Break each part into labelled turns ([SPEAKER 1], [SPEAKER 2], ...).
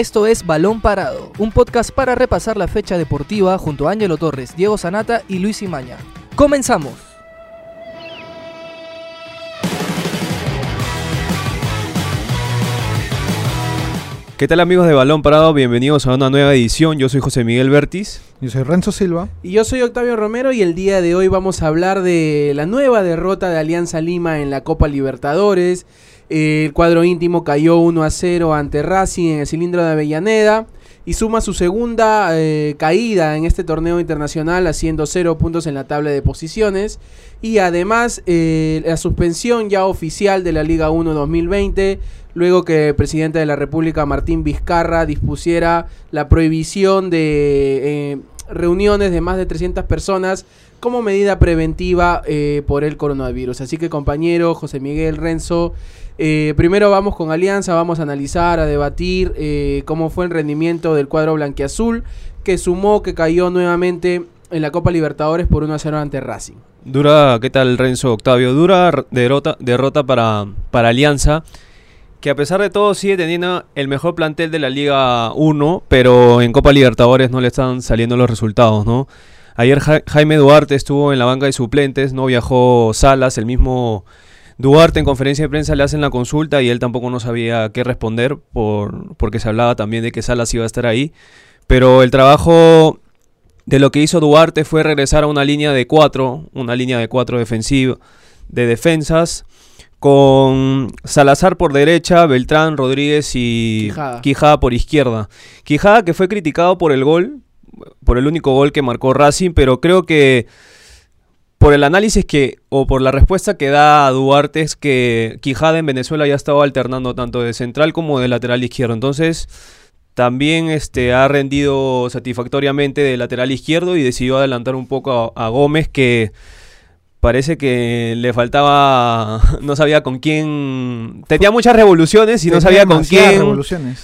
[SPEAKER 1] Esto es Balón Parado, un podcast para repasar la fecha deportiva junto a Ángelo Torres, Diego Sanata y Luis Imaña. ¡Comenzamos!
[SPEAKER 2] ¿Qué tal amigos de Balón Parado? Bienvenidos a una nueva edición. Yo soy José Miguel Vertis.
[SPEAKER 3] Yo soy Renzo Silva.
[SPEAKER 4] Y yo soy Octavio Romero y el día de hoy vamos a hablar de la nueva derrota de Alianza Lima en la Copa Libertadores. El cuadro íntimo cayó 1 a 0 ante Racing en el cilindro de Avellaneda y suma su segunda eh, caída en este torneo internacional haciendo 0 puntos en la tabla de posiciones. Y además eh, la suspensión ya oficial de la Liga 1 2020 luego que el presidente de la República, Martín Vizcarra, dispusiera la prohibición de eh, reuniones de más de 300 personas como medida preventiva eh, por el coronavirus. Así que compañero José Miguel Renzo, eh, primero vamos con Alianza, vamos a analizar, a debatir cómo fue el rendimiento del cuadro blanquiazul, que sumó, que cayó nuevamente en la Copa Libertadores por 1 a 0 ante Racing.
[SPEAKER 2] Dura, ¿qué tal Renzo Octavio? Dura derrota, derrota para, para Alianza que a pesar de todo sigue teniendo el mejor plantel de la Liga 1, pero en Copa Libertadores no le están saliendo los resultados, ¿no? Ayer Jaime Duarte estuvo en la banca de suplentes, no viajó Salas, el mismo Duarte en conferencia de prensa le hacen la consulta y él tampoco no sabía qué responder por, porque se hablaba también de que Salas iba a estar ahí. Pero el trabajo de lo que hizo Duarte fue regresar a una línea de cuatro, una línea de cuatro de defensas con Salazar por derecha, Beltrán, Rodríguez y Quijada. por izquierda. Quijada que fue criticado por el gol, por el único gol que marcó Racing, pero creo que por el análisis que, o por la respuesta que da Duarte es que Quijada en Venezuela ya estaba alternando tanto de central como de lateral izquierdo. Entonces, también este, ha rendido satisfactoriamente de lateral izquierdo y decidió adelantar un poco a Gómez que parece que le faltaba, no sabía con quién, tenía muchas revoluciones y no sabía con quién,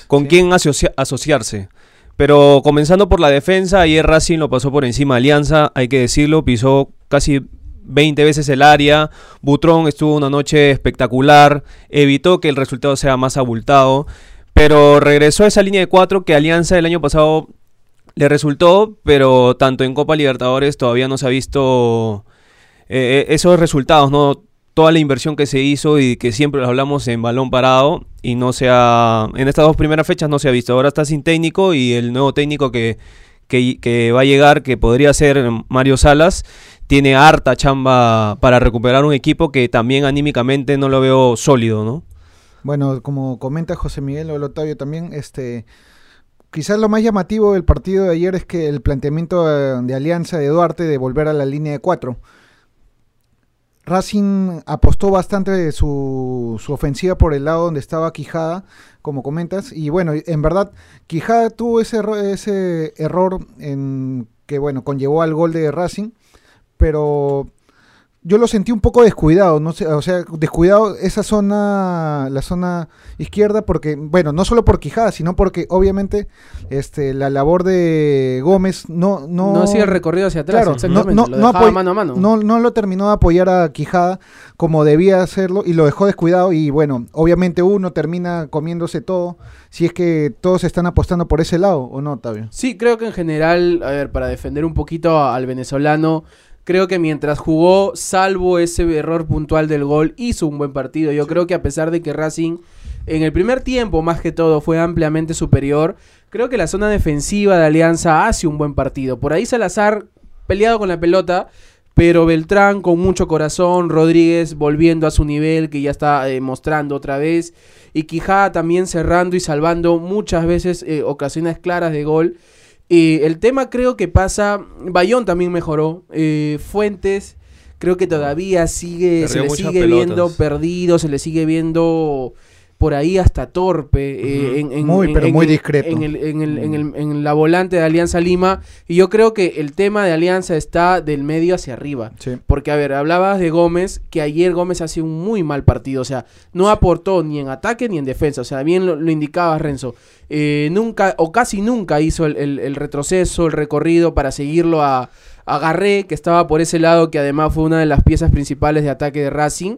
[SPEAKER 2] con quién asociarse. Pero comenzando por la defensa, ayer Racing lo pasó por encima Alianza, hay que decirlo, pisó casi 20 veces el área, Butrón estuvo una noche espectacular, evitó que el resultado sea más abultado, pero regresó a esa línea de cuatro que Alianza el año pasado le resultó, pero tanto en Copa Libertadores todavía no se ha visto eh, eh, esos resultados, ¿no? Toda la inversión que se hizo y que siempre lo hablamos en balón parado y no se ha, en estas dos primeras fechas no se ha visto. Ahora está sin técnico y el nuevo técnico que, que, va a llegar, que podría ser Mario Salas, tiene harta chamba para recuperar un equipo que también anímicamente no lo veo sólido, ¿no?
[SPEAKER 3] Bueno, como comenta José Miguel Otavio también, este quizás lo más llamativo del partido de ayer es que el planteamiento eh, de alianza de Duarte de volver a la línea de cuatro. Racing apostó bastante de su, ofensiva por el lado donde estaba Quijada, como comentas. Y bueno, en verdad, Quijada tuvo ese, ese error en que bueno, conllevó al gol de Racing. Pero yo lo sentí un poco descuidado, no sé, o sea, descuidado esa zona, la zona izquierda, porque, bueno, no solo por Quijada, sino porque obviamente este, la labor de Gómez no... No,
[SPEAKER 4] no hacía el recorrido hacia atrás,
[SPEAKER 3] claro, no, no, lo mano a mano. No, no lo terminó de apoyar a Quijada como debía hacerlo y lo dejó descuidado y bueno, obviamente uno termina comiéndose todo, si es que todos están apostando por ese lado, ¿o no, Octavio?
[SPEAKER 4] Sí, creo que en general, a ver, para defender un poquito al venezolano creo que mientras jugó, salvo ese error puntual del gol, hizo un buen partido. Yo creo que a pesar de que Racing en el primer tiempo, más que todo, fue ampliamente superior, creo que la zona defensiva de Alianza hace un buen partido. Por ahí Salazar peleado con la pelota, pero Beltrán con mucho corazón, Rodríguez volviendo a su nivel que ya está eh, mostrando otra vez, y Quijada también cerrando y salvando muchas veces eh, ocasiones claras de gol. Y el tema creo que pasa, Bayón también mejoró, eh, Fuentes creo que todavía sigue, se le sigue viendo perdido, se le sigue viendo por ahí hasta torpe.
[SPEAKER 3] Eh, en, muy, pero muy discreto.
[SPEAKER 4] En, el, en, el, en, el, en, la volante de Alianza Lima. Y yo creo que el tema de Alianza está del medio hacia arriba. Porque, a ver, hablabas de Gómez, que ayer Gómez hacía un muy mal partido. O sea, no aportó ni en ataque ni en defensa. O sea, bien lo, lo indicaba Renzo. Eh, nunca, o casi nunca hizo el, el, retroceso, el recorrido para seguirlo a, a Garré, que estaba por ese lado, que además fue una de las piezas principales de ataque de Racing.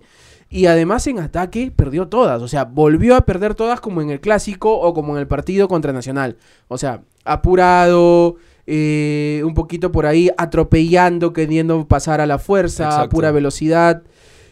[SPEAKER 4] Y además en ataque perdió todas. O sea, volvió a perder todas como en el clásico o como en el partido contra Nacional. O sea, apurado, eh, un poquito por ahí atropellando, queriendo pasar a la fuerza, a pura velocidad.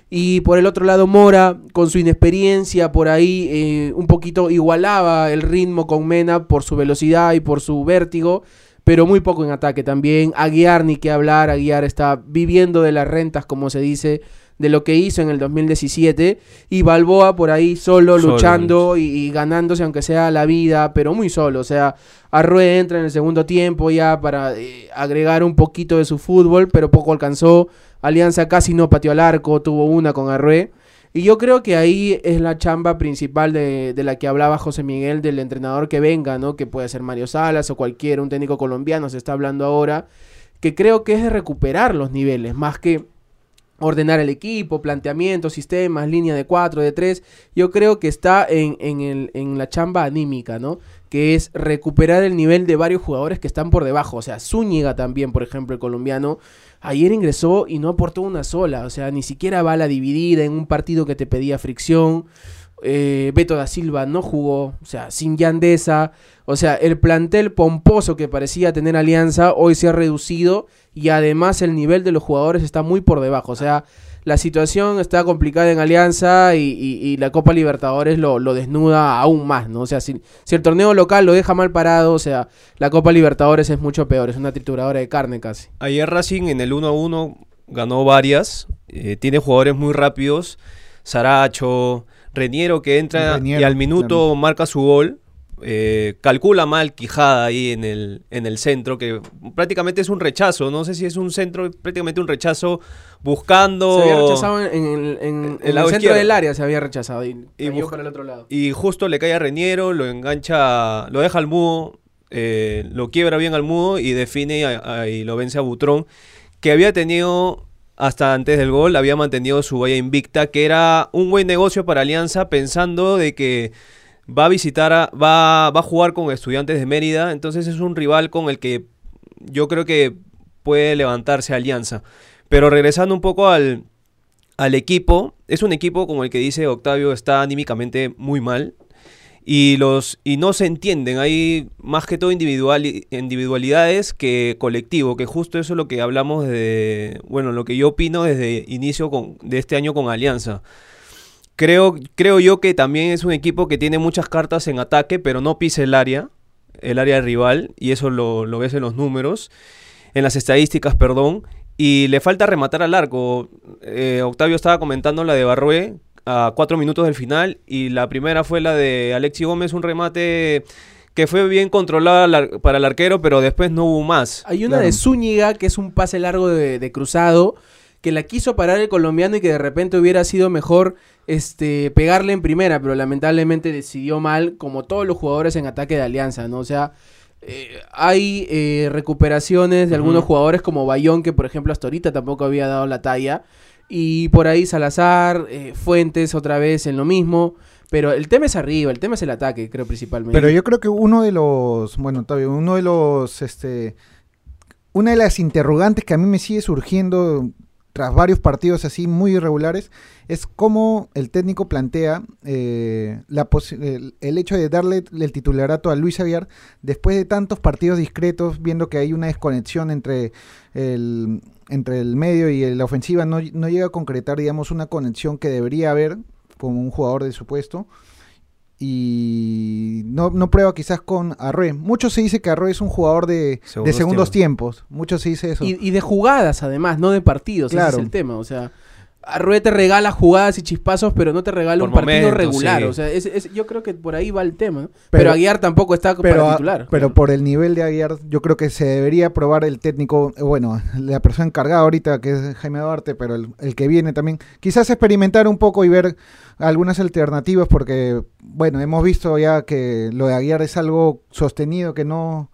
[SPEAKER 4] Y por el otro lado Mora, con su inexperiencia, por ahí eh, un poquito igualaba el ritmo con Mena por su velocidad y por su vértigo, pero muy poco en ataque también. Aguiar ni qué hablar, Aguiar está viviendo de las rentas, como se dice, de lo que hizo en el 2017. Y Balboa por ahí solo,
[SPEAKER 2] Solo.
[SPEAKER 4] luchando y, y ganándose aunque sea la vida, pero muy solo. O sea, Arrué entra en el segundo tiempo ya para eh, agregar un poquito de su fútbol, pero poco alcanzó. Alianza casi no pateó al arco, tuvo una con Arrué. Y yo creo que ahí es la chamba principal de, de la que hablaba José Miguel, del entrenador que venga, ¿no? Que puede ser Mario Salas o cualquier, un técnico colombiano, se está hablando ahora, que creo que es de recuperar los niveles, más que ordenar el equipo, planteamientos, sistemas, línea de 4, de 3. Yo creo que está en, en, el, en la chamba anímica, ¿no? Que es recuperar el nivel de varios jugadores que están por debajo. O sea, Zúñiga también, por ejemplo, el colombiano. Ayer ingresó y no aportó una sola. O sea, ni siquiera bala dividida en un partido que te pedía fricción. Eh, Beto da Silva no jugó. O sea, sin Yandesa. O sea, el plantel pomposo que parecía tener Alianza hoy se ha reducido y además el nivel de los jugadores está muy por debajo. O sea, la situación está complicada en Alianza y, la Copa Libertadores lo, desnuda aún más, ¿no? O sea, si, el torneo local lo deja mal parado, o sea, la Copa Libertadores es mucho peor, es una trituradora de carne casi.
[SPEAKER 2] Ayer Racing en el 1 a 1 ganó varias. eh, tiene jugadores muy rápidos. Saracho, Reniero que entra
[SPEAKER 3] Reniero,
[SPEAKER 2] y al minuto marca su gol. eh, calcula mal Quijada ahí en el, en el centro, que prácticamente es un rechazo. No sé si es un centro, prácticamente un rechazo buscando.
[SPEAKER 4] Se había rechazado en, en el, en- en el
[SPEAKER 2] lado
[SPEAKER 4] centro
[SPEAKER 2] izquierdo.
[SPEAKER 4] del área, se había rechazado y,
[SPEAKER 2] Y
[SPEAKER 4] cayó
[SPEAKER 2] bus-
[SPEAKER 4] para el otro lado.
[SPEAKER 2] Y justo le cae a Reniero, lo engancha, lo deja al mudo, eh, lo quiebra bien al mudo y define a- y lo vence a Butrón, que había tenido hasta antes del gol, había mantenido su valla invicta, que era un buen negocio para Alianza, pensando de que va a visitar, a- va, va a jugar con estudiantes de Mérida, entonces es un rival con el que yo creo que puede levantarse Alianza. Pero regresando un poco al, al equipo, es un equipo como el que dice Octavio está anímicamente muy mal y los y no se entienden, hay más que todo individuali- individualidades que colectivo, que justo eso es lo que hablamos de, bueno, lo que yo opino desde inicio con, de este año con Alianza. Creo, creo yo que también es un equipo que tiene muchas cartas en ataque, pero no pisa el área, el área rival, y eso lo, lo ves en los números, en las estadísticas, perdón, y le falta rematar al arco. Eh, Octavio estaba comentando la de Barrué a cuatro minutos del final, y la primera fue la de Alexi Gómez, un remate que fue bien ar- para el arquero, pero después no hubo más.
[SPEAKER 4] Hay una
[SPEAKER 3] Claro.
[SPEAKER 4] de Zúñiga que es un pase largo de, de cruzado que la quiso parar el colombiano y que de repente hubiera sido mejor este pegarle en primera, pero lamentablemente decidió mal, como todos los jugadores en ataque de Alianza, ¿no? O sea, eh, hay eh, recuperaciones de algunos jugadores como Bayón, que por ejemplo hasta ahorita tampoco había dado la talla. Y por ahí Salazar, eh, Fuentes otra vez en lo mismo. Pero el tema es arriba, el tema es el ataque, creo principalmente.
[SPEAKER 3] Pero yo creo que uno de los, bueno, Octavio, uno de los, este, una de las interrogantes que a mí me sigue surgiendo tras varios partidos así muy irregulares es cómo el técnico plantea eh, la el, el hecho de darle el titularato a Luis Aguiar después de tantos partidos discretos, viendo que hay una desconexión entre el, entre el medio y la ofensiva, no, no llega a concretar, digamos, una conexión que debería haber como un jugador de su puesto y no, no prueba quizás con Arrué. Mucho se dice que Arrué es un jugador de de segundos,
[SPEAKER 2] Segundos
[SPEAKER 3] tiempos. Mucho se dice eso.
[SPEAKER 4] Y, y de jugadas, además, no de partidos. Ese
[SPEAKER 3] Claro.
[SPEAKER 4] es el tema. O sea, Arrué te regala jugadas y chispazos, pero no te regala
[SPEAKER 2] Por
[SPEAKER 4] un partido
[SPEAKER 2] momentos,
[SPEAKER 4] regular.
[SPEAKER 2] sí.
[SPEAKER 4] O sea, es- es- yo creo que por ahí va el tema. ¿no? Pero,
[SPEAKER 3] Pero-
[SPEAKER 4] Aguiar tampoco está
[SPEAKER 3] pero,
[SPEAKER 4] para titular.
[SPEAKER 3] pero por el nivel de Aguiar, yo creo que se debería probar el técnico, bueno, la persona encargada ahorita, que es Jaime Duarte, pero el, el que viene también, quizás experimentar un poco y ver algunas alternativas, porque, bueno, hemos visto ya que lo de Aguiar es algo sostenido, que no,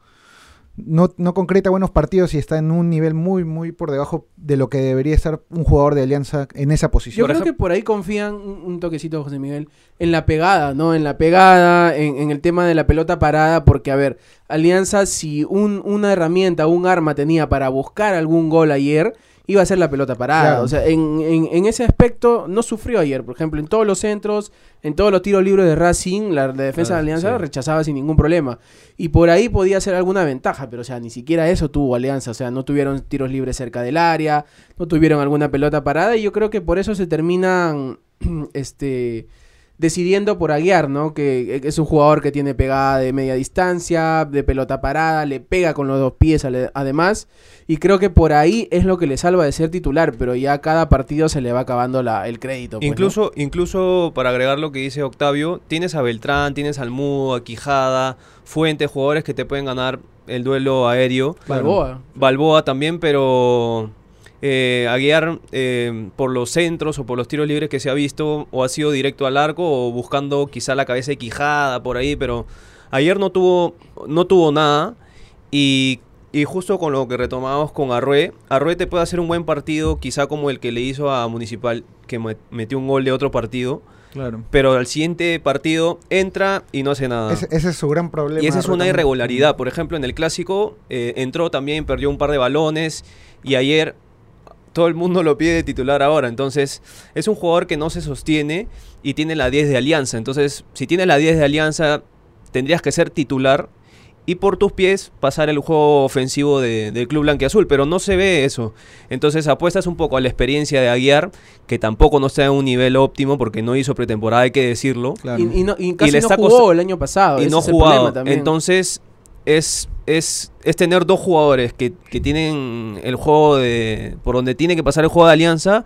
[SPEAKER 3] no, no concreta buenos partidos y está en un nivel muy, muy por debajo de lo que debería estar un jugador de Alianza en esa
[SPEAKER 4] Yo
[SPEAKER 3] posición.
[SPEAKER 4] creo que por ahí confían un, un toquecito, José Miguel, en la pegada, ¿no? En la pegada, en, en el tema de la pelota parada, porque, a ver, Alianza, si un, una herramienta, un arma tenía para buscar algún gol ayer, iba a ser la pelota parada.
[SPEAKER 3] Claro.
[SPEAKER 4] O sea, en, en- en ese aspecto no sufrió ayer. Por ejemplo, en todos los centros, en todos los tiros libres de Racing, la, la defensa
[SPEAKER 2] Ah,
[SPEAKER 4] de Alianza
[SPEAKER 2] sí.
[SPEAKER 4] rechazaba sin ningún problema. Y por ahí podía ser alguna ventaja, pero o sea, ni siquiera eso tuvo Alianza. O sea, no tuvieron tiros libres cerca del área, no tuvieron alguna pelota parada. Y yo creo que por eso se terminan este decidiendo por Aguiar, ¿no? Que es un jugador que tiene pegada de media distancia, de pelota parada, le pega con los dos pies además, y creo que por ahí es lo que le salva de ser titular, pero ya cada partido se le va acabando la, el crédito. pues, ¿no?
[SPEAKER 2] Incluso, incluso para agregar lo que dice Octavio, tienes a Beltrán, tienes al Mudo, a Quijada, Fuentes, jugadores que te pueden ganar el duelo aéreo.
[SPEAKER 4] Balboa.
[SPEAKER 2] Balboa también, pero eh, Aguiar eh, por los centros o por los tiros libres que se ha visto, o ha sido directo al arco o buscando quizá la cabeza de Quijada por ahí, pero ayer no tuvo, no tuvo nada y, y justo con lo que retomamos con Arrué, Arrué te puede hacer un buen partido, quizá como el que le hizo a Municipal, que me- metió un gol de otro partido,
[SPEAKER 3] Claro.
[SPEAKER 2] pero al siguiente partido entra y no hace nada.
[SPEAKER 3] Ese, ese es su gran problema.
[SPEAKER 2] Y esa es una irregularidad. Por ejemplo, en el clásico eh, entró también, perdió un par de balones y ayer todo el mundo lo pide de titular ahora. Entonces, es un jugador que no se sostiene y tiene la 10 de Alianza. Entonces, si tienes la 10 de Alianza, tendrías que ser titular y por tus pies pasar el juego ofensivo de- del club blanquiazul, pero no se ve eso. Entonces apuestas un poco a la experiencia de Aguiar, que tampoco no está en un nivel óptimo porque no hizo pretemporada, hay que decirlo
[SPEAKER 3] Claro.
[SPEAKER 4] Y, y no, y casi
[SPEAKER 2] le
[SPEAKER 4] no jugó el año pasado.
[SPEAKER 2] y
[SPEAKER 4] ese
[SPEAKER 2] no
[SPEAKER 4] también.
[SPEAKER 2] Entonces, es, es, es tener dos jugadores que, que tienen el juego de. por donde tiene que pasar el juego de alianza.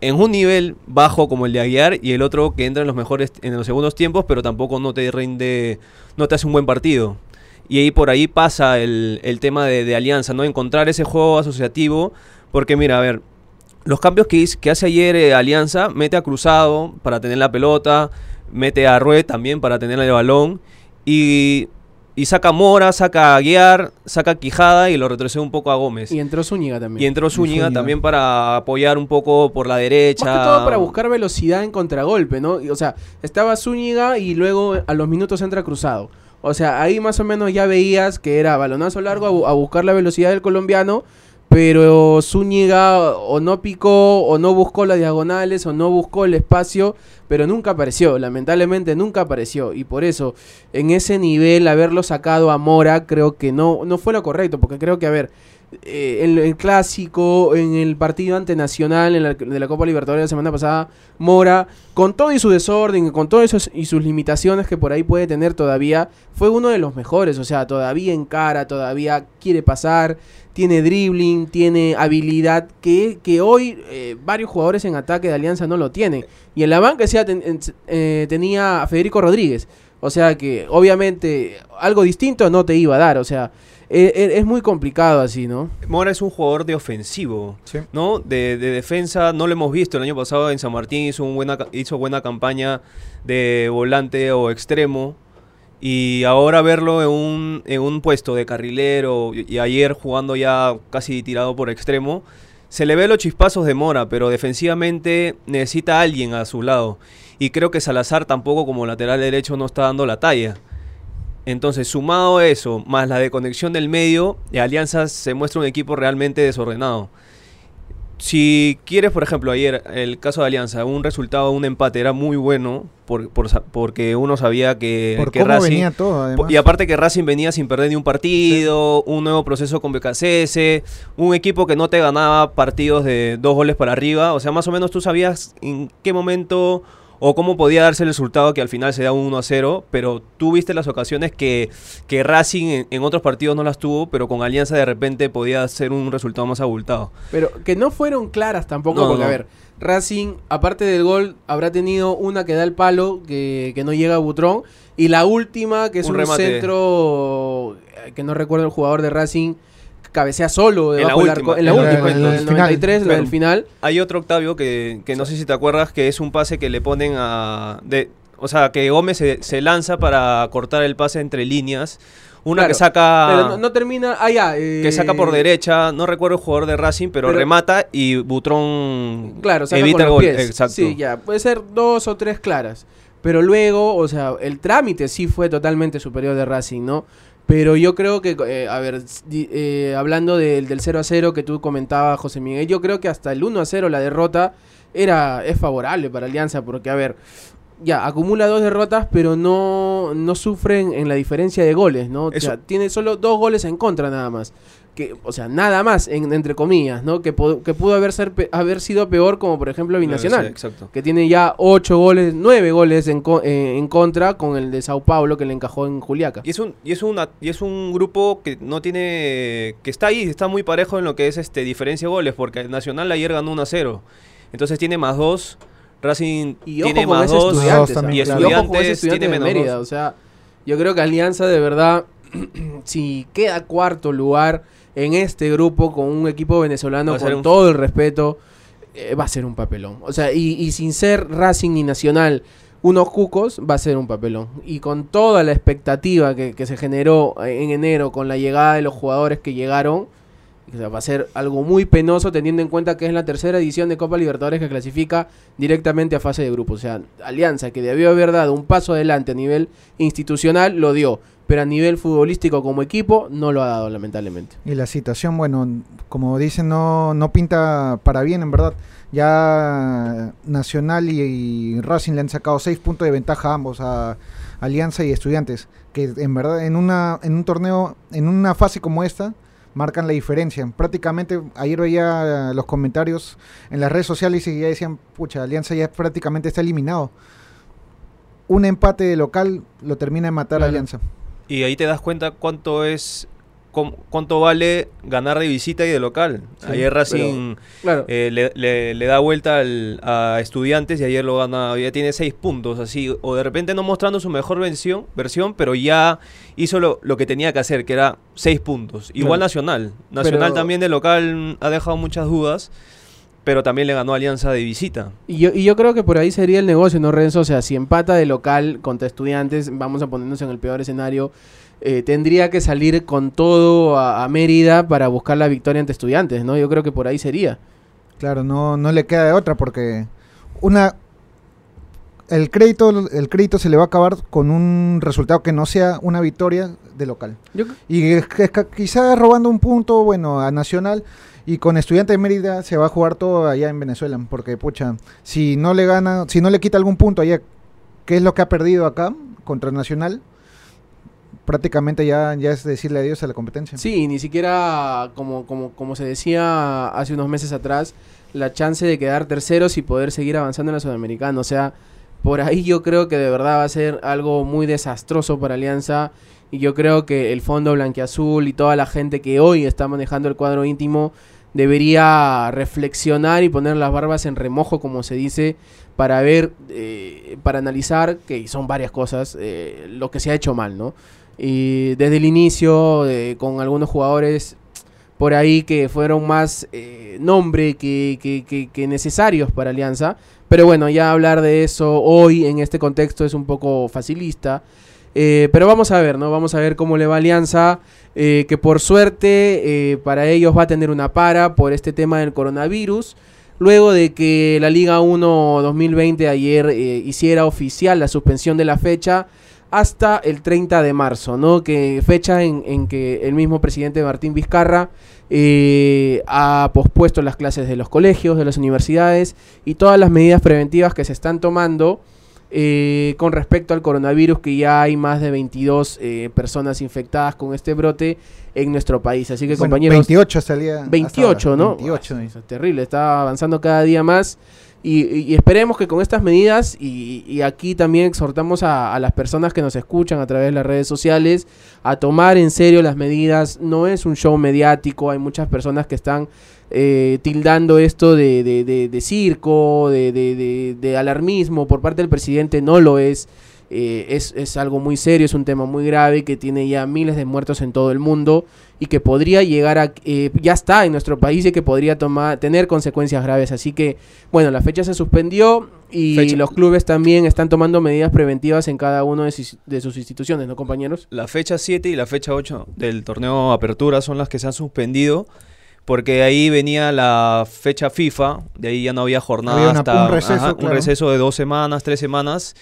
[SPEAKER 2] En un nivel bajo como el de Aguiar y el otro que entra en los mejores en los segundos tiempos, pero tampoco no te rinde, no te hace un buen partido. Y ahí por ahí pasa el, el tema de, de alianza, ¿no? Encontrar ese juego asociativo. Porque mira, a ver, los cambios que, que hace ayer eh, Alianza, mete a Cruzado para tener la pelota, mete a Rue también para tener el balón, y, y saca a Mora, saca a Guiar, saca a Quijada y lo retrocede un poco a Gómez.
[SPEAKER 4] Y
[SPEAKER 2] Y,
[SPEAKER 4] entró Zúñiga también.
[SPEAKER 2] entró Zúñiga,
[SPEAKER 3] Zúñiga.
[SPEAKER 2] también para apoyar un poco por la derecha.
[SPEAKER 4] Más que todo para buscar velocidad en contragolpe, ¿no? Y, O sea, estaba Zúñiga y luego a los minutos entra Cruzado. O sea, ahí más o menos ya veías que era balonazo largo a, bu- a buscar la velocidad del colombiano, pero Zúñiga o no picó, o no buscó las diagonales, o no buscó el espacio, pero nunca apareció, lamentablemente nunca apareció. Y por eso, en ese nivel, haberlo sacado a Mora, creo que no, no fue lo correcto, porque creo que, a ver, eh, en el clásico, en el partido ante Nacional, en la, de la Copa Libertadores la semana pasada, Mora, con todo y su desorden, con todo eso y sus limitaciones que por ahí puede tener todavía, fue uno de los mejores. O sea, todavía encara, todavía quiere pasar, tiene dribbling, tiene habilidad que, que hoy eh, varios jugadores en ataque de Alianza no lo tienen. Y en la banca decía, eh, tenía a Federico Rodríguez. O sea que obviamente algo distinto no te iba a dar. O sea, eh, eh, es muy complicado así, ¿no?
[SPEAKER 2] Mora es un jugador de ofensivo.
[SPEAKER 3] Sí.
[SPEAKER 2] ¿no? De, de defensa no lo hemos visto. El año pasado en San Martín hizo, un buena, hizo buena campaña de volante o extremo. Y ahora verlo en un, en un puesto de carrilero y, y ayer jugando ya casi tirado por extremo, se le ve los chispazos de Mora, pero defensivamente necesita a alguien a su lado. Y creo que Salazar tampoco como lateral derecho no está dando la talla. Entonces, sumado a eso, más la desconexión del medio, eh, Alianza se muestra un equipo realmente desordenado. Si quieres, por ejemplo, ayer, el caso de Alianza, un resultado, un empate era muy bueno por, por porque uno sabía que,
[SPEAKER 3] Por
[SPEAKER 2] que
[SPEAKER 3] cómo
[SPEAKER 2] Racing...
[SPEAKER 3] venía todo, además.
[SPEAKER 2] Y aparte que Racing venía sin perder ni un partido, un nuevo proceso con BKCS, un equipo que no te ganaba partidos de dos goles para arriba. O sea, más o menos tú sabías en qué momento o cómo podía darse el resultado que al final se da un 1 a 0, pero tú viste las ocasiones que, que Racing en, en otros partidos no las tuvo, pero con Alianza de repente podía ser un resultado más abultado.
[SPEAKER 4] Pero que no fueron claras tampoco,
[SPEAKER 2] No,
[SPEAKER 4] porque
[SPEAKER 2] no.
[SPEAKER 4] a ver, Racing, aparte del gol, habrá tenido una que da el palo, que, que no llega a Butrón, y la última, que es
[SPEAKER 2] Un
[SPEAKER 4] un,
[SPEAKER 2] remate.
[SPEAKER 4] centro, eh, que no recuerdo el jugador de Racing, cabecea solo
[SPEAKER 2] En la
[SPEAKER 4] del
[SPEAKER 2] última,
[SPEAKER 4] arco, en la última,
[SPEAKER 3] en
[SPEAKER 4] en
[SPEAKER 3] la
[SPEAKER 4] el
[SPEAKER 3] del final,
[SPEAKER 4] 93, la del final.
[SPEAKER 2] Hay otro Octavio que, que no sé si te acuerdas, que es un pase que le ponen a... De, o sea, que Gómez se, se lanza para cortar el pase entre líneas. Una
[SPEAKER 4] Claro,
[SPEAKER 2] que saca...
[SPEAKER 4] Pero no, no termina, ah ya, eh,
[SPEAKER 2] que saca por derecha, no recuerdo el jugador de Racing, pero,
[SPEAKER 4] pero-
[SPEAKER 2] remata y Butrón
[SPEAKER 4] Claro, saca
[SPEAKER 2] evita
[SPEAKER 4] con
[SPEAKER 2] el
[SPEAKER 4] los
[SPEAKER 2] gol.
[SPEAKER 4] pies.
[SPEAKER 2] Exacto.
[SPEAKER 4] Sí, ya, puede ser dos o tres claras. Pero luego, o sea, el trámite sí fue totalmente superior de Racing, ¿no? Pero yo creo que, eh, a ver, eh, hablando del, del 0 a 0 que tú comentabas, José Miguel, yo creo que hasta el 1 a 0 la derrota era, es favorable para Alianza, porque, a ver, ya, acumula dos derrotas, pero no, no sufren en la diferencia de goles, ¿no? O sea, tiene solo dos goles en contra nada más. Que, o sea, nada más, en- entre comillas, ¿no? Que, que pudo haber, ser pe- haber sido peor, como por ejemplo Binacional
[SPEAKER 2] Sí, exacto.
[SPEAKER 4] que tiene ya ocho goles, nueve goles en, co- eh, en contra con el de Sao Paulo que le encajó en Juliaca.
[SPEAKER 2] Y es un, y es una, y es un grupo que no tiene. que está ahí, está muy parejo en lo que es este diferencia de goles, porque Nacional ayer ganó 1 a 0. Entonces tiene más 2. Racing
[SPEAKER 4] Y
[SPEAKER 2] tiene más
[SPEAKER 4] ese
[SPEAKER 2] 2.
[SPEAKER 4] estudiantes,
[SPEAKER 3] Dos también,
[SPEAKER 2] y
[SPEAKER 3] claro.
[SPEAKER 4] y ojo con ese
[SPEAKER 2] estudiantes
[SPEAKER 4] estudiante
[SPEAKER 2] tiene
[SPEAKER 4] de
[SPEAKER 2] menos
[SPEAKER 4] Mérida.
[SPEAKER 2] 2.
[SPEAKER 4] O sea, yo creo que Alianza de verdad, si queda cuarto lugar en este grupo con un equipo venezolano con
[SPEAKER 2] un-
[SPEAKER 4] todo el respeto, eh, va a ser un papelón. O sea, y, y sin ser Racing ni Nacional unos cucos, va a ser un papelón. Y con toda la expectativa que, que se generó en enero con la llegada de los jugadores que llegaron, o sea, va a ser algo muy penoso teniendo en cuenta que es la tercera edición de Copa Libertadores que clasifica directamente a fase de grupo. O sea, Alianza, que debió haber dado un paso adelante a nivel institucional, lo dio. Pero a nivel futbolístico como equipo, no lo ha dado, lamentablemente.
[SPEAKER 3] Y la situación, bueno, como dicen, no, no pinta para bien, en verdad. Ya Nacional y, y Racing le han sacado seis puntos de ventaja a ambos, a Alianza y Estudiantes, que en verdad en, una, en un torneo, en una fase como esta, marcan la diferencia. Prácticamente, ayer veía los comentarios en las redes sociales y ya decían, pucha, Alianza ya prácticamente está eliminado. Un empate de local lo termina de matar a. Alianza.
[SPEAKER 2] Y ahí te das cuenta cuánto es. cuánto vale ganar de visita y de local.
[SPEAKER 4] Sí,
[SPEAKER 2] ayer Racing
[SPEAKER 4] Claro.
[SPEAKER 2] eh, le, le- le da vuelta al- a estudiantes y ayer lo gana, ya tiene seis puntos, así, o de repente no mostrando su mejor versión, versión pero ya hizo lo, lo que tenía que hacer, que era seis puntos. Igual
[SPEAKER 4] Claro.
[SPEAKER 2] Nacional. Nacional
[SPEAKER 4] Pero-
[SPEAKER 2] también de local ha dejado muchas dudas, pero también le ganó Alianza de visita.
[SPEAKER 4] Y yo, y yo creo que por ahí sería el negocio, ¿no, Renzo? O sea, si empata de local contra estudiantes, vamos a ponernos en el peor escenario, eh, tendría que salir con todo a, a Mérida para buscar la victoria ante estudiantes, ¿no? Yo creo que por ahí sería.
[SPEAKER 3] Claro, no, no le queda de otra porque una el crédito el crédito se le va a acabar con un resultado que no sea una victoria de local.
[SPEAKER 4] Yo,
[SPEAKER 3] Y quizás robando un punto, bueno, a Nacional y con Estudiantes Mérida se va a jugar todo allá en Venezuela, porque pucha, si no le gana, si no le quita algún punto allá, ¿qué es lo que ha perdido acá contra Nacional? Prácticamente ya, ya es decirle adiós a la competencia.
[SPEAKER 4] Sí, ni siquiera, como, como, como se decía hace unos meses atrás, la chance de quedar terceros y poder seguir avanzando en la Sudamericana. O sea, por ahí yo creo que de verdad va a ser algo muy desastroso para Alianza. Y yo creo que el Fondo Blanquiazul y toda la gente que hoy está manejando el cuadro íntimo debería reflexionar y poner las barbas en remojo, como se dice, para ver, eh, para analizar, que son varias cosas, eh, lo que se ha hecho mal, ¿no? Y desde el inicio, eh, con algunos jugadores por ahí que fueron más eh, nombre que, que- que- que necesarios para Alianza. Pero bueno, ya hablar de eso hoy en este contexto es un poco facilista. Eh, pero vamos a ver, ¿no? Vamos a ver cómo le va Alianza. eh, que por suerte eh, para ellos va a tener una para por este tema del coronavirus. Luego de que la Liga 1 2020 ayer hiciera oficial la suspensión de la fecha hasta el 30 de marzo, ¿no? Que fecha en, que el mismo presidente Martín Vizcarra ha pospuesto las clases de los colegios, de las universidades y todas las medidas preventivas que se están tomando eh, con respecto al coronavirus, que ya hay más de 22 eh, personas infectadas con este brote en nuestro país. Así que,
[SPEAKER 3] Bueno,
[SPEAKER 4] compañeros,
[SPEAKER 3] 28 salía. hasta
[SPEAKER 4] 28,
[SPEAKER 3] ahora,
[SPEAKER 4] ¿no?
[SPEAKER 3] 28.
[SPEAKER 4] Eso es terrible, está avanzando cada día más. Y, y- esperemos que con estas medidas, y, y aquí también exhortamos a, las personas que nos escuchan a través de las redes sociales, a tomar en serio las medidas. No es un show mediático, hay muchas personas que están eh, tildando esto de, de- de- de circo, de alarmismo por parte del presidente, no lo es. Eh, es, es algo muy serio, es un tema muy grave que tiene ya miles de muertos en todo el mundo y que podría llegar a, eh, ya está en nuestro país y que podría tomar, tener consecuencias graves. Así que, bueno, la fecha se suspendió y
[SPEAKER 2] Fecha.
[SPEAKER 4] los clubes también están tomando medidas preventivas en cada una de sus, de sus instituciones, ¿no, compañeros?
[SPEAKER 2] La fecha 7 y la fecha 8 del torneo Apertura son las que se han suspendido. Porque ahí venía la fecha FIFA, de ahí ya no había jornada
[SPEAKER 3] Había una-
[SPEAKER 2] hasta
[SPEAKER 3] un receso,
[SPEAKER 2] ajá, un
[SPEAKER 3] claro.
[SPEAKER 2] receso de dos semanas, tres semanas.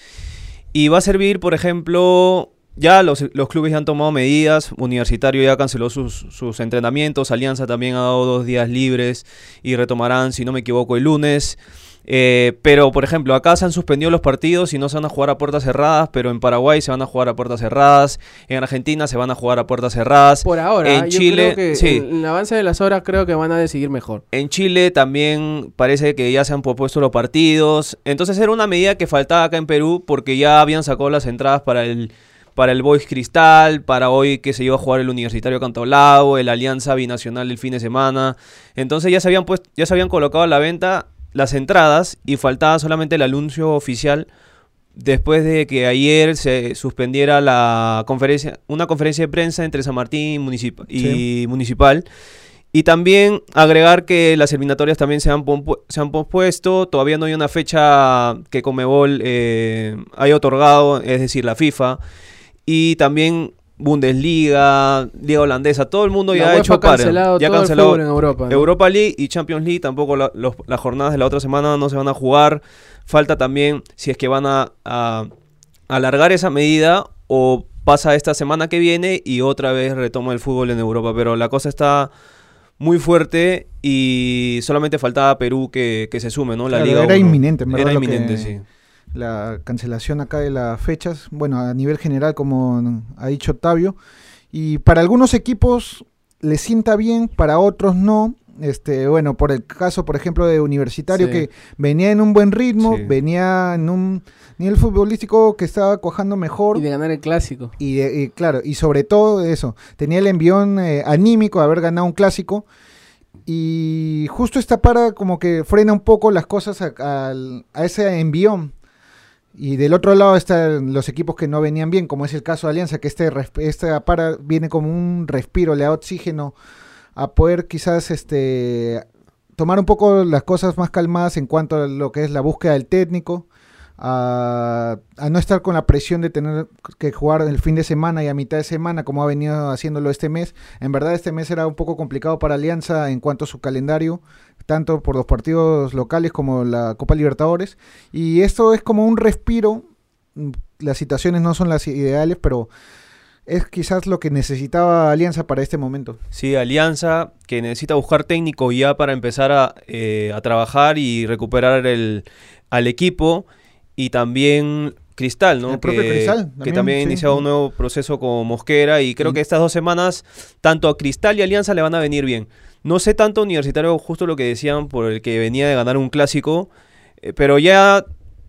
[SPEAKER 2] Y va a servir, por ejemplo, ya los, los clubes ya han tomado medidas, Universitario ya canceló sus, sus entrenamientos, Alianza también ha dado dos días libres y retomarán, si no me equivoco, el lunes. Eh, pero, por ejemplo, acá se han suspendido los partidos y no se van a jugar a puertas cerradas, pero en Paraguay se van a jugar a puertas cerradas, en Argentina se van a jugar a puertas cerradas.
[SPEAKER 4] Por ahora,
[SPEAKER 2] en
[SPEAKER 4] yo
[SPEAKER 2] Chile,
[SPEAKER 4] creo que
[SPEAKER 2] sí.
[SPEAKER 4] en el avance de las horas creo que van a decidir mejor.
[SPEAKER 2] En Chile también parece que ya se han propuesto los partidos. Entonces era una medida que faltaba acá en Perú porque ya habían sacado las entradas para el para el Boys Cristal, para hoy que se iba a jugar el Universitario Cantolao, el Alianza Binacional el fin de semana. Entonces ya se habían puesto, ya se habían colocado a la venta las entradas y faltaba solamente el anuncio oficial después de que ayer se suspendiera la conferencia, una conferencia de prensa entre San Martín municip- y
[SPEAKER 3] Sí.
[SPEAKER 2] Municipal. Y también agregar que las eliminatorias también se han, se han pospuesto, todavía no hay una fecha que Comebol eh, haya otorgado, es decir, la FIFA. Y también Bundesliga, Liga Holandesa, todo el mundo
[SPEAKER 4] La
[SPEAKER 2] ya ha hecho
[SPEAKER 4] cancelado
[SPEAKER 2] ya
[SPEAKER 4] todo el
[SPEAKER 2] cancelado
[SPEAKER 4] fútbol en Europa, ¿no?
[SPEAKER 2] Europa League y Champions League, tampoco la- los- las jornadas de la otra semana no se van a jugar. Falta también si es que van a, a alargar esa medida o pasa esta semana que viene y otra vez retoma el fútbol en Europa. Pero la cosa está muy fuerte y solamente faltaba Perú que, que se sume, ¿no? La
[SPEAKER 3] Claro,
[SPEAKER 2] Liga
[SPEAKER 3] era
[SPEAKER 2] 1.
[SPEAKER 3] inminente, en verdad,
[SPEAKER 2] Era
[SPEAKER 3] que-
[SPEAKER 2] inminente, sí.
[SPEAKER 3] La cancelación acá de las fechas, bueno, a nivel general, como ha dicho Octavio, y para algunos equipos les sienta bien, para otros no. Este, bueno, por el caso, por ejemplo, de Universitario,
[SPEAKER 4] Sí.
[SPEAKER 3] que venía en un buen ritmo,
[SPEAKER 2] Sí.
[SPEAKER 3] venía en un nivel futbolístico que estaba cuajando mejor.
[SPEAKER 4] Y de ganar el clásico.
[SPEAKER 3] Y, de- y claro, y sobre todo eso, tenía el envión eh, anímico de haber ganado un clásico. Y justo esta para como que frena un poco las cosas a ese envión. Y del otro lado están los equipos que no venían bien, como es el caso de Alianza, que este, esta para viene como un respiro, le da oxígeno a poder quizás este tomar un poco las cosas más calmadas en cuanto a lo que es la búsqueda del técnico, a no estar con la presión de tener que jugar el fin de semana y a mitad de semana como ha venido haciéndolo este mes. En verdad este mes era un poco complicado para Alianza en cuanto a su calendario, tanto por los partidos locales como la Copa Libertadores. Y esto es como un respiro. Mm, Las situaciones no son las ideales, pero es quizás lo que necesitaba Alianza para este momento.
[SPEAKER 2] Sí, Alianza que necesita buscar técnico ya para empezar a, eh, a trabajar y recuperar el, al equipo. Y también Cristal, ¿no?
[SPEAKER 3] El propio
[SPEAKER 2] que,
[SPEAKER 3] Cristal,
[SPEAKER 2] que
[SPEAKER 3] también,
[SPEAKER 2] también ha
[SPEAKER 3] sí.
[SPEAKER 2] iniciado un nuevo proceso con Mosquera. Y creo que estas dos semanas, tanto a Cristal y Alianza le van a venir bien. No sé tanto Universitario, justo lo que decían, por el que venía de ganar un clásico. eh, pero ya,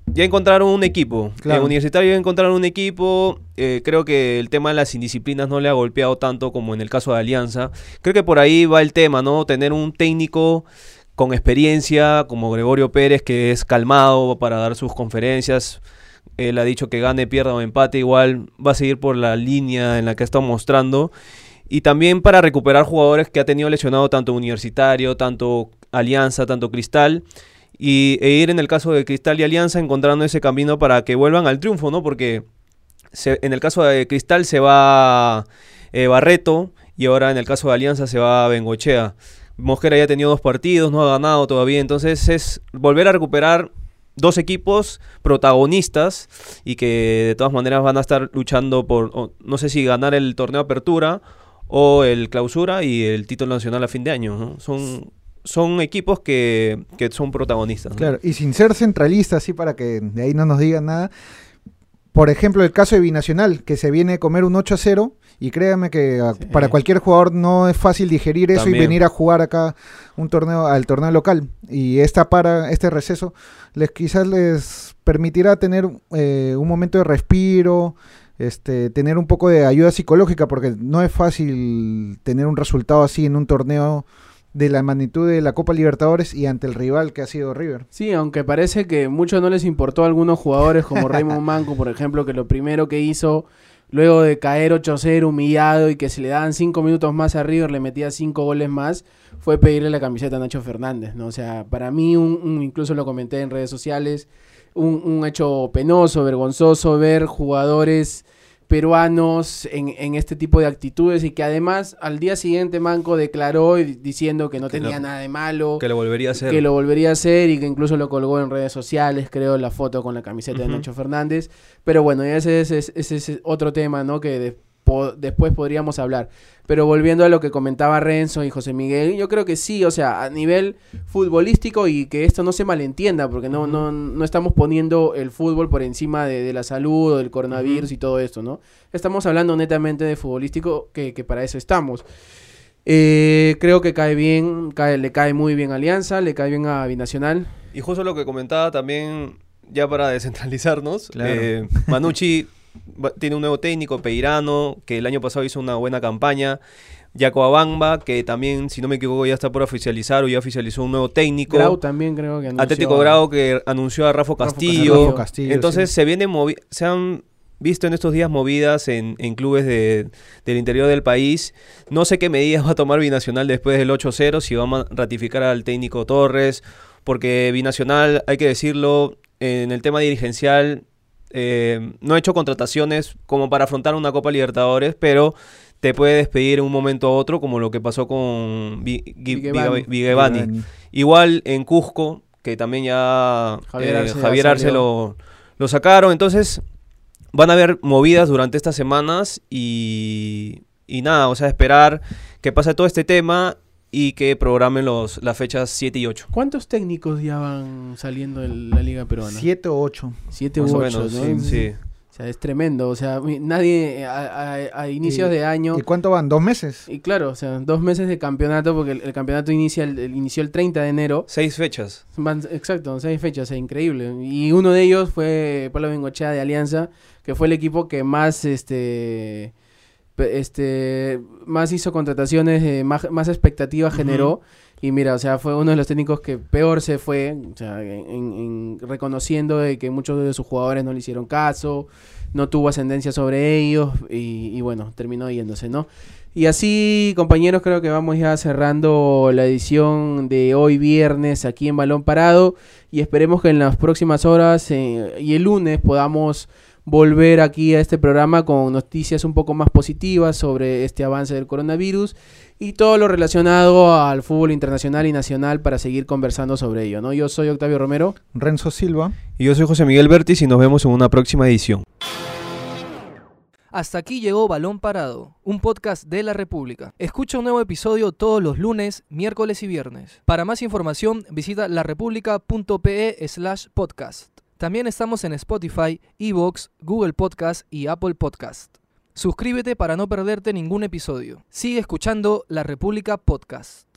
[SPEAKER 2] ya encontraron un equipo.
[SPEAKER 3] Claro.
[SPEAKER 2] En Universitario ya encontraron un equipo. eh, creo que el tema de las indisciplinas no le ha golpeado tanto como en el caso de Alianza. Creo que por ahí va el tema, ¿no? Tener un técnico con experiencia como Gregorio Pérez, que es calmado para dar sus conferencias. Él ha dicho que gane, pierda o empate, igual va a seguir por la línea en la que ha estado mostrando. Y también para recuperar jugadores que ha tenido lesionado tanto Universitario, tanto Alianza, tanto Cristal. Y, e ir en el caso de Cristal y Alianza encontrando ese camino para que vuelvan al triunfo, ¿no? Porque se- en el caso de Cristal se va eh, Barreto y ahora en el caso de Alianza se va Bengochea. Mosquera ya ha tenido dos partidos, no ha ganado todavía, entonces es volver a recuperar dos equipos protagonistas y que de todas maneras van a estar luchando por, no sé si ganar el torneo Apertura o el Clausura y el título nacional a fin de año. ¿no? Son, son equipos que, que son protagonistas. ¿no?
[SPEAKER 3] Claro, y sin ser centralista, así para que de ahí no nos digan nada. Por ejemplo, el caso de Binacional, que se viene a comer un 8 a 0, y créanme que a-
[SPEAKER 4] Sí.
[SPEAKER 3] para cualquier jugador no es fácil digerir eso
[SPEAKER 2] También.
[SPEAKER 3] y venir a jugar acá un torneo al torneo local. Y esta para este receso les quizás les permitirá tener eh, un momento de respiro, este, tener un poco de ayuda psicológica, porque no es fácil tener un resultado así en un torneo de la magnitud de la Copa Libertadores y ante el rival que ha sido River.
[SPEAKER 4] Sí, aunque parece que mucho no les importó a algunos jugadores como Raymond Manco, por ejemplo, que lo primero que hizo luego de caer 8-0 humillado y que se le daban 5 minutos más a River, le metía 5 goles más, fue pedirle la camiseta a Nacho Fernández, ¿no? O sea, para mí, un, un- incluso lo comenté en redes sociales, un, un hecho penoso, vergonzoso ver jugadores peruanos en, en este tipo de actitudes y que además al día siguiente Manco declaró diciendo que no
[SPEAKER 2] Que
[SPEAKER 4] tenía nada de malo,
[SPEAKER 2] Que lo volvería a hacer.
[SPEAKER 4] que lo volvería a hacer y que incluso lo colgó en redes sociales, creo, la foto con la camiseta de. Nacho Fernández. Pero bueno, ese es, ese es- ese es otro tema, ¿no? Que de- po- después podríamos hablar. Pero volviendo a lo que comentaba Renzo y José Miguel, yo creo que sí, o sea, a nivel futbolístico y que esto no se malentienda, porque no, no, no estamos poniendo el fútbol por encima de, de la salud o del coronavirus y todo esto, ¿no? Estamos hablando netamente de futbolístico, que, que para eso estamos. Eh, creo que cae bien, cae, le cae muy bien a Alianza, le cae bien a Binacional.
[SPEAKER 2] Y justo lo que comentaba también, ya para descentralizarnos,
[SPEAKER 3] Claro.
[SPEAKER 2] eh, Manucci tiene un nuevo técnico, Peirano, que el año pasado hizo una buena campaña. Yacoabamba, que también, si no me equivoco, ya está por oficializar o ya oficializó un nuevo técnico.
[SPEAKER 4] Grau también creo que anunció-
[SPEAKER 2] Atlético Grau que anunció a Rafa Castillo.
[SPEAKER 3] Rafa Castillo,
[SPEAKER 2] Entonces
[SPEAKER 3] sí.
[SPEAKER 2] se vienen se han visto en estos días movidas en, en clubes de- del interior del país. No sé qué medidas va a tomar Binacional después del 8-0, si va a ratificar al técnico Torres, porque Binacional, hay que decirlo, en el tema dirigencial eh, no ha hecho contrataciones como para afrontar una Copa Libertadores, pero te puede despedir en un momento a otro, como lo que pasó con
[SPEAKER 4] Vigevani.
[SPEAKER 2] Igual en Cusco, que también ya
[SPEAKER 4] Javier
[SPEAKER 2] eh,
[SPEAKER 4] Arce
[SPEAKER 2] Javier lo, lo sacaron. Entonces, van a haber movidas durante estas semanas y, y nada, o sea, esperar que pase todo este tema y que programen los, las fechas 7 y 8.
[SPEAKER 4] ¿Cuántos técnicos ya van saliendo de la Liga Peruana?
[SPEAKER 3] Siete o ocho.
[SPEAKER 4] Siete
[SPEAKER 2] Más
[SPEAKER 4] u
[SPEAKER 2] o
[SPEAKER 4] ocho,
[SPEAKER 2] menos,
[SPEAKER 4] ¿no?
[SPEAKER 2] sí, sí.
[SPEAKER 4] O sea, es tremendo. O sea, nadie a, a- a inicios
[SPEAKER 3] Y-
[SPEAKER 4] de año.
[SPEAKER 3] ¿Y cuánto van? ¿Dos meses?
[SPEAKER 4] Y claro, o sea, dos meses de campeonato, porque el, el campeonato inicia el, el- inició el 30 de enero.
[SPEAKER 2] Seis fechas.
[SPEAKER 4] Van, exacto, seis fechas, es increíble. Y uno de ellos fue Pablo Bengochea de Alianza, que fue el equipo que más este este más hizo contrataciones, eh, más, más expectativa generó. Y mira, o sea, fue uno de los técnicos que peor se fue, o sea, en, en- reconociendo de que muchos de sus jugadores no le hicieron caso, no tuvo ascendencia sobre ellos y, y bueno, terminó yéndose, ¿no? Y así, compañeros, creo que vamos ya cerrando la edición de hoy viernes aquí en Balón Parado y esperemos que en las próximas horas eh, y el lunes podamos volver aquí a este programa con noticias un poco más positivas sobre este avance del coronavirus y todo lo relacionado al fútbol internacional y nacional para seguir conversando sobre ello, ¿no? Yo soy Octavio Romero.
[SPEAKER 3] Renzo Silva.
[SPEAKER 2] Y yo soy José Miguel Bertis y nos vemos en una próxima edición.
[SPEAKER 1] Hasta aquí llegó Balón Parado, un podcast de la República. Escucha un nuevo episodio todos los lunes, miércoles y viernes. Para más información, visita larepublica.pe slash podcast. También estamos en Spotify, Evox, Google Podcast y Apple Podcast. Suscríbete para no perderte ningún episodio. Sigue escuchando La República Podcast.